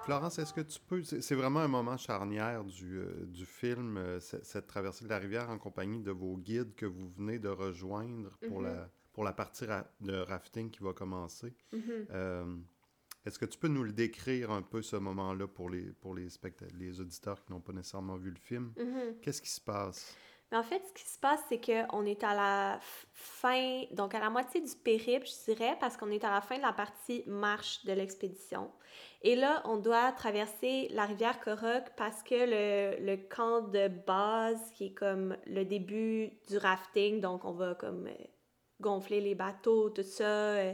Florence, est-ce que tu peux... C'est vraiment un moment charnière du, euh, du film, euh, cette traversée de la rivière en compagnie de vos guides que vous venez de rejoindre pour, la, mm-hmm. pour la partie de rafting qui va commencer? Mm-hmm. Euh, est-ce que tu peux nous le décrire un peu, ce moment-là, pour les, pour les, les auditeurs qui n'ont pas nécessairement vu le film? Mm-hmm. Qu'est-ce qui se passe? Mais en fait, ce qui se passe, c'est qu'on est à la fin, donc à la moitié du périple, je dirais, parce qu'on est à la fin de la partie marche de l'expédition. Et là, on doit traverser la rivière Korok parce que le, le, camp de base, qui est comme le début du rafting, donc on va comme euh, gonfler les bateaux, tout ça. Euh,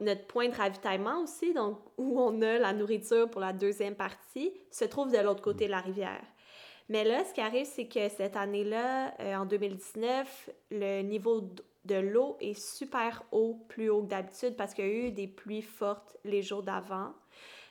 notre point de ravitaillement aussi, donc où on a la nourriture pour la deuxième partie, se trouve de l'autre côté de la rivière. Mais là, ce qui arrive, c'est que cette année-là, euh, en 2019, le niveau de l'eau est super haut, plus haut que d'habitude, parce qu'il y a eu des pluies fortes les jours d'avant.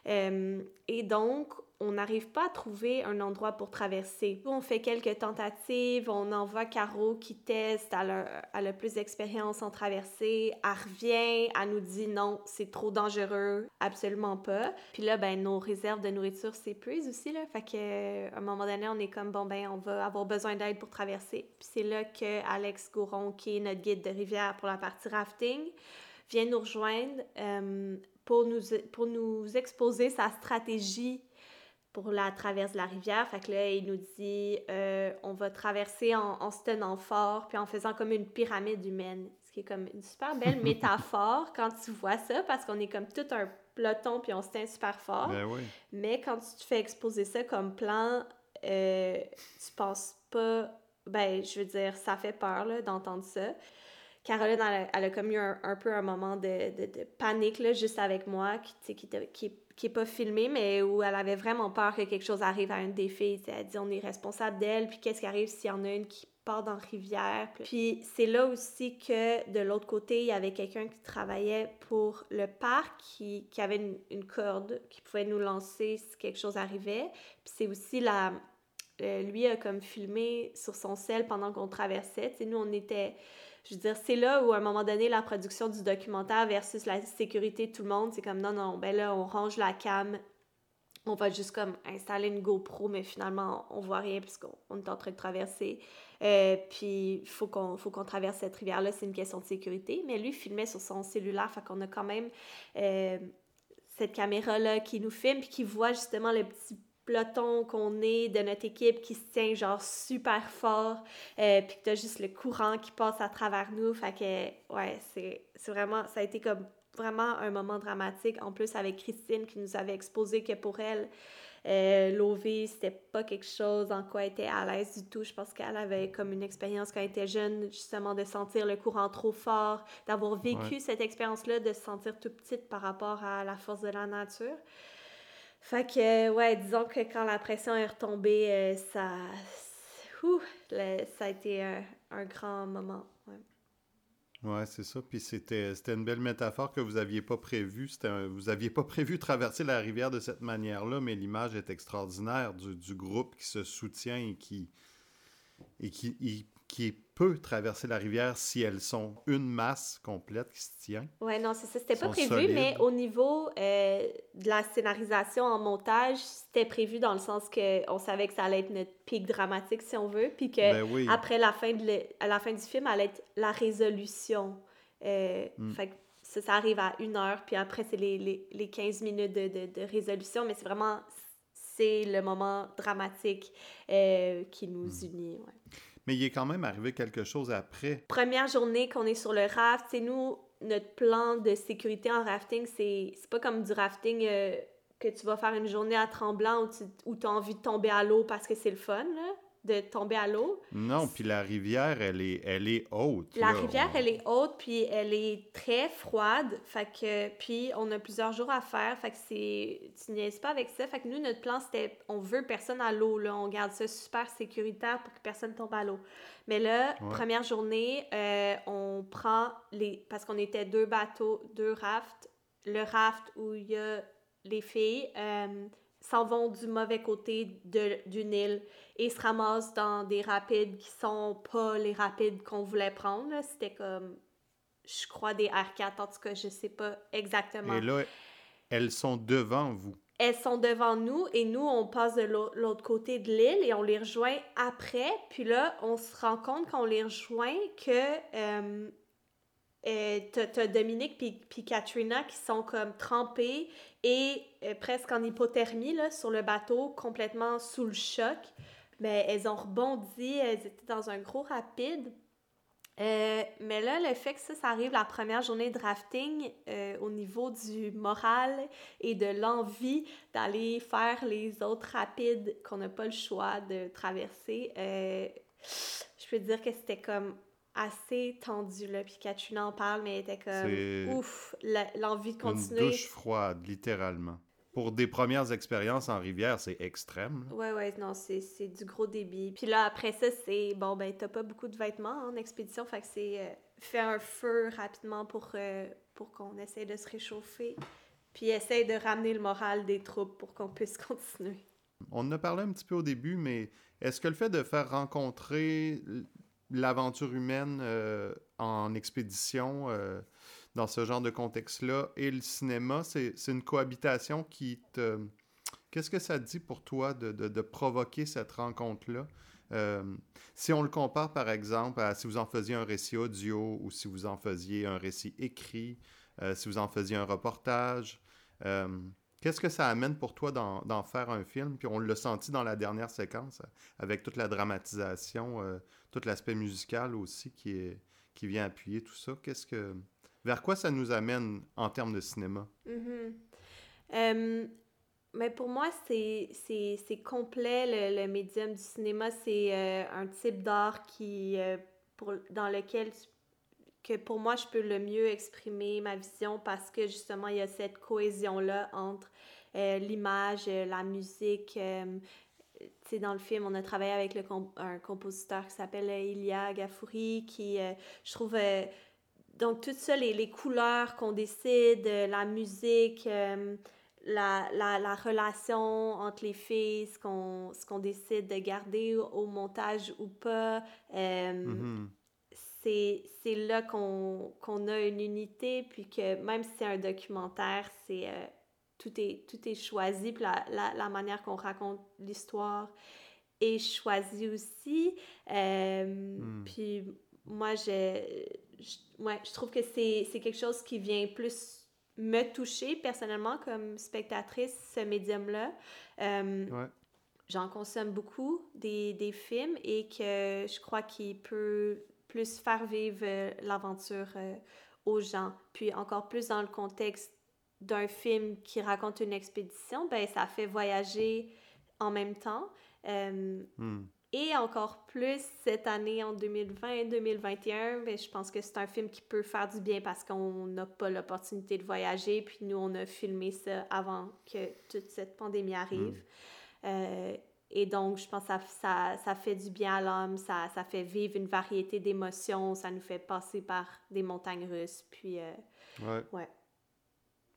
Euh, et donc, on n'arrive pas à trouver un endroit pour traverser. On fait quelques tentatives, on envoie Caro qui teste, elle a, elle plus d'expérience en traversée, elle revient, elle nous dit non, c'est trop dangereux, absolument pas. Puis là, ben, nos réserves de nourriture s'épuisent aussi, là, fait qu'à un moment donné, on est comme, bon, ben, on va avoir besoin d'aide pour traverser. Puis c'est là que Alex Gouron, qui est notre guide de rivière pour la partie rafting, vient nous rejoindre euh, pour, nous, pour nous exposer sa stratégie pour la traverse de la rivière. Fait que là, il nous dit euh, on va traverser en, se tenant fort, puis en faisant comme une pyramide humaine. Ce qui est comme une super belle <laughs> métaphore quand tu vois ça, parce qu'on est comme tout un peloton, puis on se tient super fort. Ben oui. Mais quand tu te fais exposer ça comme plan, euh, tu penses pas. Ben, je veux dire, ça fait peur d'entendre ça. Caroline, elle a, comme eu un, peu un moment de, panique juste avec moi, qui, qui, qui, pas filmé, mais où elle avait vraiment peur que quelque chose arrive à une des filles. elle dit on est responsable d'elle, puis qu'est-ce qui arrive s'il y en a une qui part dans la rivière? Puis c'est là aussi que de l'autre côté, il y avait quelqu'un qui travaillait pour le parc, qui, avait une, corde, qui pouvait nous lancer si quelque chose arrivait. Puis c'est aussi la... Euh, lui a comme filmé sur son sel pendant qu'on traversait. nous, on était je veux dire, c'est là où, à un moment donné, la production du documentaire versus la sécurité de tout le monde, c'est comme non, non, ben là, on range la cam, on va juste comme installer une GoPro, mais finalement, on voit rien puisqu'on est en train de traverser. Euh, puis, il faut qu'on faut qu'on traverse cette rivière-là, c'est une question de sécurité. Mais lui, filmait sur son cellulaire, fait qu'on a quand même euh, cette caméra-là qui nous filme, puis qui voit justement le petit peloton qu'on est de notre équipe qui se tient genre super fort, euh, puis que t'as juste le courant qui passe à travers nous. Fait que, ouais, c'est vraiment, ça a été comme vraiment un moment dramatique. En plus, avec Christine qui nous avait exposé que pour elle, euh, l'OV, c'était pas quelque chose en quoi elle était à l'aise du tout. Je pense qu'elle avait comme une expérience quand elle était jeune, justement, de sentir le courant trop fort, d'avoir vécu cette expérience-là, de se sentir tout petite par rapport à la force de la nature. Fait que, ouais, disons que quand la pression est retombée, euh, ça, ça a été un, grand moment. Ouais, ouais c'est ça. Puis c'était une belle métaphore que vous n'aviez pas prévue. Vous n'aviez pas prévu traverser la rivière de cette manière-là, mais l'image est extraordinaire du, du, groupe qui se soutient et qui, et qui, qui peut traverser la rivière si elles sont une masse complète qui se tient. Oui, non, c'est ça. C'était pas prévu, mais au niveau euh, de la scénarisation en montage, c'était prévu dans le sens qu'on savait que ça allait être notre pic dramatique, si on veut, puis que ben après la fin, de à la fin du film, allait être la résolution. Euh, mm. Fait que ça, ça, arrive à une heure, puis après, c'est les, les, les, 15 minutes de, de, de résolution, mais c'est vraiment c'est le moment dramatique euh, qui nous mm. unit. Ouais. Mais il est quand même arrivé quelque chose après. Première journée qu'on est sur le raft, c'est nous, notre plan de sécurité en rafting, c'est pas comme du rafting euh, que tu vas faire une journée à Tremblant où tu as envie de tomber à l'eau parce que c'est le fun. Là de tomber à l'eau. Non, puis la rivière, elle est, elle est haute. La rivière, elle est haute, puis elle est très froide. Fait que, puis on a plusieurs jours à faire. Fait que c'est... Tu niaises pas avec ça. Fait que nous, notre plan, c'était... On veut personne à l'eau, là. On garde ça super sécuritaire pour que personne tombe à l'eau. Mais là, première journée, euh, on prend les... Parce qu'on était deux bateaux, deux rafts. Le raft où il y a les filles... Euh, s'en vont du mauvais côté de, d'une île et se ramassent dans des rapides qui sont pas les rapides qu'on voulait prendre. C'était comme, je crois, des R4. En tout cas, je sais pas exactement. Et là, elles sont devant vous. Elles sont devant nous et nous, on passe de l'autre côté de l'île et on les rejoint après. Puis là, on se rend compte qu'on les rejoint que euh, t'as Dominique puis Katrina qui sont comme trempés et euh, presque en hypothermie sur le bateau, complètement sous le choc. Mais elles ont rebondi, elles étaient dans un gros rapide. Euh, mais là, le fait que ça, ça arrive la première journée de rafting au niveau du moral et de l'envie d'aller faire les autres rapides qu'on n'a pas le choix de traverser, je peux dire que c'était comme assez tendu, là. Puis Katrina en parle, mais elle était comme ouf, l'envie de continuer. Une douche froide, littéralement. Pour des premières expériences en rivière, c'est extrême. Ouais, ouais, non, c'est du gros débit. Puis là, après ça, c'est bon, ben, t'as pas beaucoup de vêtements en expédition, fait que c'est euh, faire un feu rapidement pour, euh, pour qu'on essaie de se réchauffer. Puis essaye de ramener le moral des troupes pour qu'on puisse <laughs> continuer. On en a parlé un petit peu au début, mais est-ce que le fait de faire rencontrer l'aventure humaine euh, en expédition euh, dans ce genre de contexte-là et le cinéma, c'est une cohabitation qui te... Qu'est-ce que ça dit pour toi de, de, provoquer cette rencontre-là? Euh, si on le compare, par exemple, à si vous en faisiez un récit audio ou si vous en faisiez un récit écrit, si vous en faisiez un reportage, Qu'est-ce que ça amène pour toi d'en faire un film? Puis on l'a senti dans la dernière séquence, avec toute la dramatisation, tout l'aspect musical aussi qui, qui vient appuyer tout ça. Qu'est-ce que... Vers quoi ça nous amène en termes de cinéma? Mm-hmm. mais pour moi, c'est complet, le, médium du cinéma. C'est euh, un type d'art euh, dans lequel que pour moi, je peux le mieux exprimer ma vision parce que justement, il y a cette cohésion-là entre euh, l'image, euh, la musique. Euh, sais, dans le film, on a travaillé avec le un compositeur qui s'appelle Ilia Gafouri, qui, je trouve, donc tout ça, les, les couleurs qu'on décide, la musique, la, la, la, relation entre les filles, ce qu'on qu'on décide de garder au, montage ou pas. Mm-hmm c'est là qu'on a une unité, puis que même si c'est un documentaire, c'est euh, tout, est, tout est choisi, puis la, la, la manière qu'on raconte l'histoire est choisie aussi. Euh, hmm. Puis moi, je, je, ouais, je trouve que c'est quelque chose qui vient plus me toucher personnellement comme spectatrice, ce médium-là. Euh, j'en consomme beaucoup des, des, films et que je crois qu'il peut plus faire vivre euh, l'aventure euh, aux gens. Puis encore plus dans le contexte d'un film qui raconte une expédition, ben ça fait voyager en même temps. Euh, hmm. et encore plus cette année en 2020-2021, ben, je pense que c'est un film qui peut faire du bien parce qu'on n'a pas l'opportunité de voyager. Puis nous, on a filmé ça avant que toute cette pandémie arrive. Mm. Euh, et donc, je pense que ça, ça, ça fait du bien à l'homme, ça, ça, fait vivre une variété d'émotions, ça nous fait passer par des montagnes russes. Puis, euh, ouais. ouais.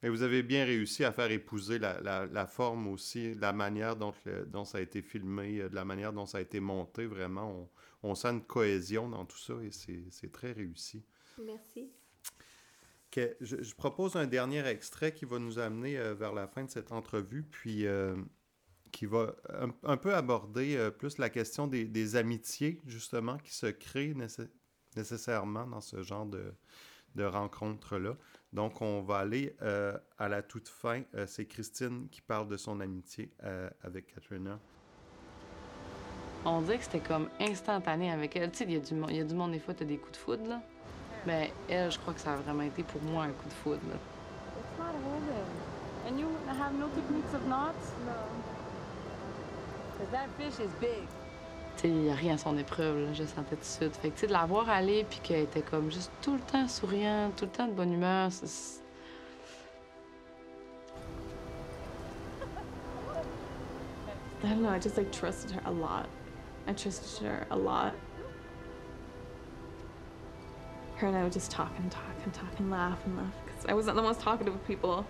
Et vous avez bien réussi à faire épouser la, la, la forme aussi, la manière dont, dont, ça a été filmé, euh, de la manière dont ça a été monté. Vraiment, on, on sent une cohésion dans tout ça et c'est très réussi. Merci. Okay. Je, je, propose un dernier extrait qui va nous amener euh, vers la fin de cette entrevue, puis euh, qui va un, un, peu aborder euh, plus la question des, des, amitiés, justement, qui se créent nécess nécessairement dans ce genre de, de rencontres-là. Donc, on va aller euh, à la toute fin. Euh, c'est Christine qui parle de son amitié euh, avec Katrina. On dirait que c'était comme instantané avec elle. Tu sais, il y, y, a du monde, des fois, tu as des coups de foudre, là. Mais elle, je crois que ça a vraiment été pour moi un coup de foudre, là. It's not holding. And you have no techniques of knots? No. Because that fish is big il n'y a rien à son épreuve, là, je sentais tout de suite. Fait que, de la voir aller, puis qu'elle était comme juste tout le temps souriante, tout le temps de bonne humeur, c'est... I don't know, I just like trusted her a lot. I trusted her a lot. Her and I would just talk and talk and talk and laugh and laugh because I wasn't the most talkative of people.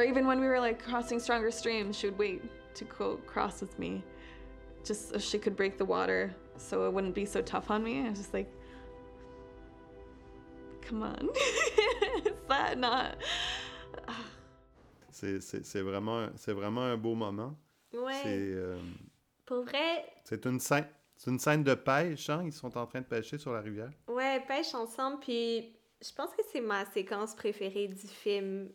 Or even when we were like crossing stronger streams, she would wait to go cross with me, just so she could break the water, so it wouldn't be so tough on me. I was just like, come on, <laughs> is that not? c'est vraiment, vraiment un beau moment. Ouais. Euh, Pour vrai. C'est une scène. C'est une scène de pêche, hein? Ils sont en train de pêcher sur la rivière. Ouais, pêche ensemble. Puis je pense que c'est ma séquence préférée du film.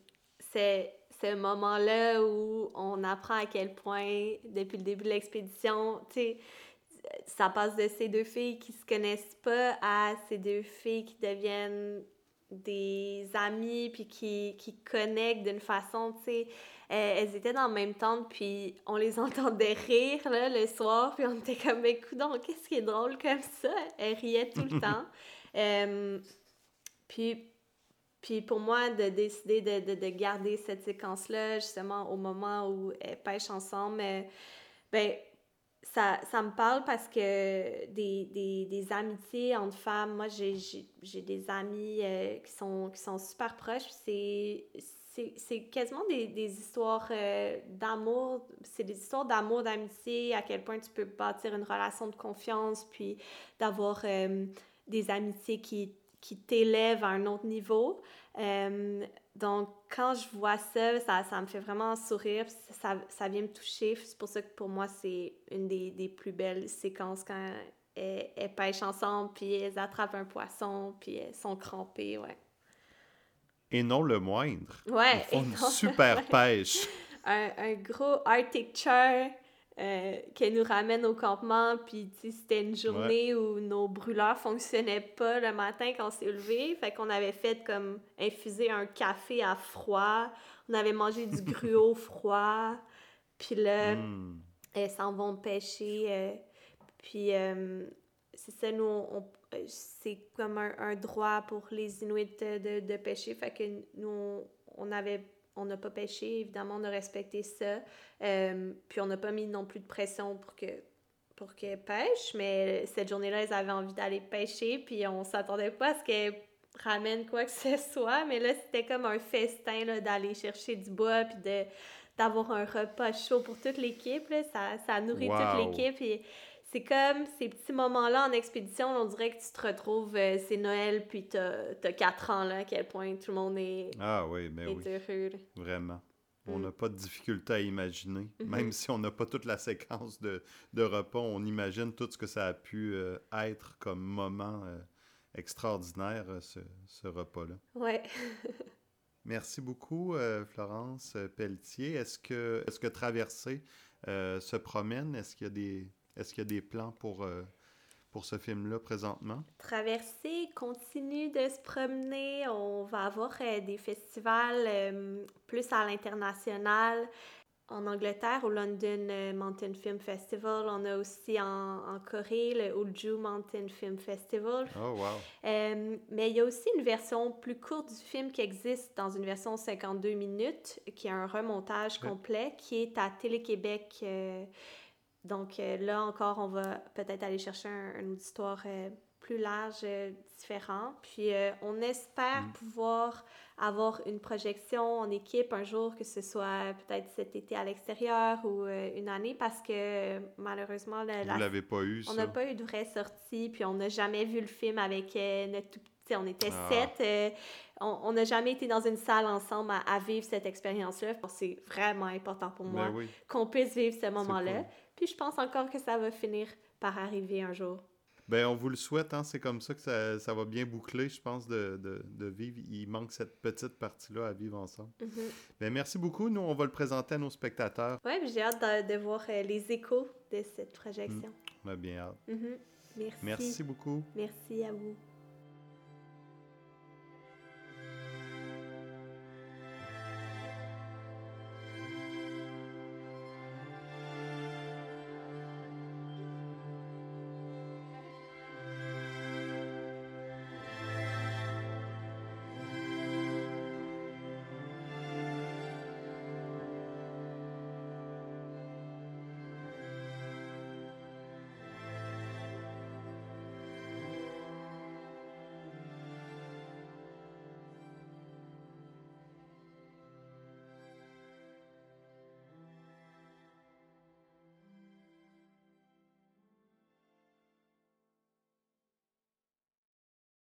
C'est ce moment-là où on apprend à quel point, depuis le début de l'expédition, tu sais, ça passe de ces deux filles qui se connaissent pas à ces deux filles qui deviennent des amies puis qui, qui connectent d'une façon, tu sais, euh, elles étaient dans le même tente, puis on les <laughs> entendait rire là, le soir, puis on était comme, écoute, qu'est-ce qui est drôle comme ça? Elles riaient tout le <laughs> temps. Euh, puis, puis pour moi, de décider de, de, de garder cette séquence-là, justement, au moment où elles pêchent ensemble, euh, ben, ça, ça, me parle parce que des, des, des amitiés entre femmes, moi j'ai des amis qui, sont, qui sont super proches, c'est quasiment des, histoires euh, d'amour, c'est des histoires d'amour, d'amitié, à quel point tu peux bâtir une relation de confiance, puis d'avoir euh, des amitiés qui, qui t'élèvent à un autre niveau. Euh, donc, quand je vois ça, ça, ça, me fait vraiment sourire, ça, ça vient me toucher. C'est pour ça que pour moi, c'est une des, des, plus belles séquences quand elles, elles, pêchent ensemble, puis elles attrapent un poisson, puis elles sont crampées, ouais et non le moindre. Ouais. Ils font une super pêche. <laughs> un, un, gros Arctic Char euh, qui nous ramène au campement. Puis, c'était une journée ouais. où nos brûleurs fonctionnaient pas le matin quand on s'est levé. Fait qu'on avait fait comme infuser un café à froid. On avait mangé du <laughs> gruau froid. Puis là, mm. elles s'en vont pêcher. Euh, puis, euh, c'est ça, nous, on, c'est comme un, un, droit pour les Inuits de, de, pêcher. Fait que nous, on avait on n'a pas pêché, évidemment, on a respecté ça. Euh, puis on n'a pas mis non plus de pression pour que pour qu'elles pêchent, mais cette journée-là, elles avaient envie d'aller pêcher, puis on s'attendait pas à ce qu'elles ramènent quoi que ce soit, mais là, c'était comme un festin d'aller chercher du bois, puis de d'avoir un repas chaud pour toute l'équipe, ça, ça nourrit wow. toute l'équipe, et c'est comme ces petits moments-là en expédition, on dirait que tu te retrouves, euh, c'est Noël, puis t'as as 4 ans, là, à quel point tout le monde est, ah, oui, mais est oui. heureux. Vraiment. On n'a mm. pas de difficulté à imaginer. Mm -hmm. Même si on n'a pas toute la séquence de, de, repas, on imagine tout ce que ça a pu euh, être comme moment euh, extraordinaire, ce, ce repas-là. Ouais. <laughs> Merci beaucoup, Florence Pelletier. Est-ce que, est -ce que Traverser se promène? Est-ce qu'il y a des est-ce qu'il y a des plans pour, euh, pour ce film-là présentement? Traverser continue de se promener. On va avoir euh, des festivals euh, plus à l'international en Angleterre, au London Mountain Film Festival. On a aussi en, en Corée le Ulju Mountain Film Festival. Oh, wow. Mais il y a aussi une version plus courte du film qui existe dans une version 52 minutes, qui a un remontage complet, qui est à Télé-Québec. Euh, donc là encore, on va peut-être aller chercher un, une auditoire plus large, différent. Puis on espère mm. pouvoir avoir une projection en équipe un jour, que ce soit peut-être cet été à l'extérieur ou euh, une année, parce que malheureusement, la, Vous l'avez pas eu, on n'a pas eu de vraie sortie, puis on n'a jamais vu le film avec euh, notre tout petit. On était ah. sept. Euh, on n'a jamais été dans une salle ensemble à, vivre cette expérience-là. C'est vraiment important pour moi ben qu'on puisse vivre ce moment-là. Puis je pense encore que ça va finir par arriver un jour. Ben, on vous le souhaite, hein? c'est comme ça que ça, ça, va bien boucler, je pense, de, de, de, vivre. Il manque cette petite partie-là à vivre ensemble. Mm-hmm. Ben, merci beaucoup. Nous, on va le présenter à nos spectateurs. Oui, j'ai hâte de, de voir euh, les échos de cette projection. Mm. On a bien hâte. Mm-hmm. Merci. Merci beaucoup. Merci à vous.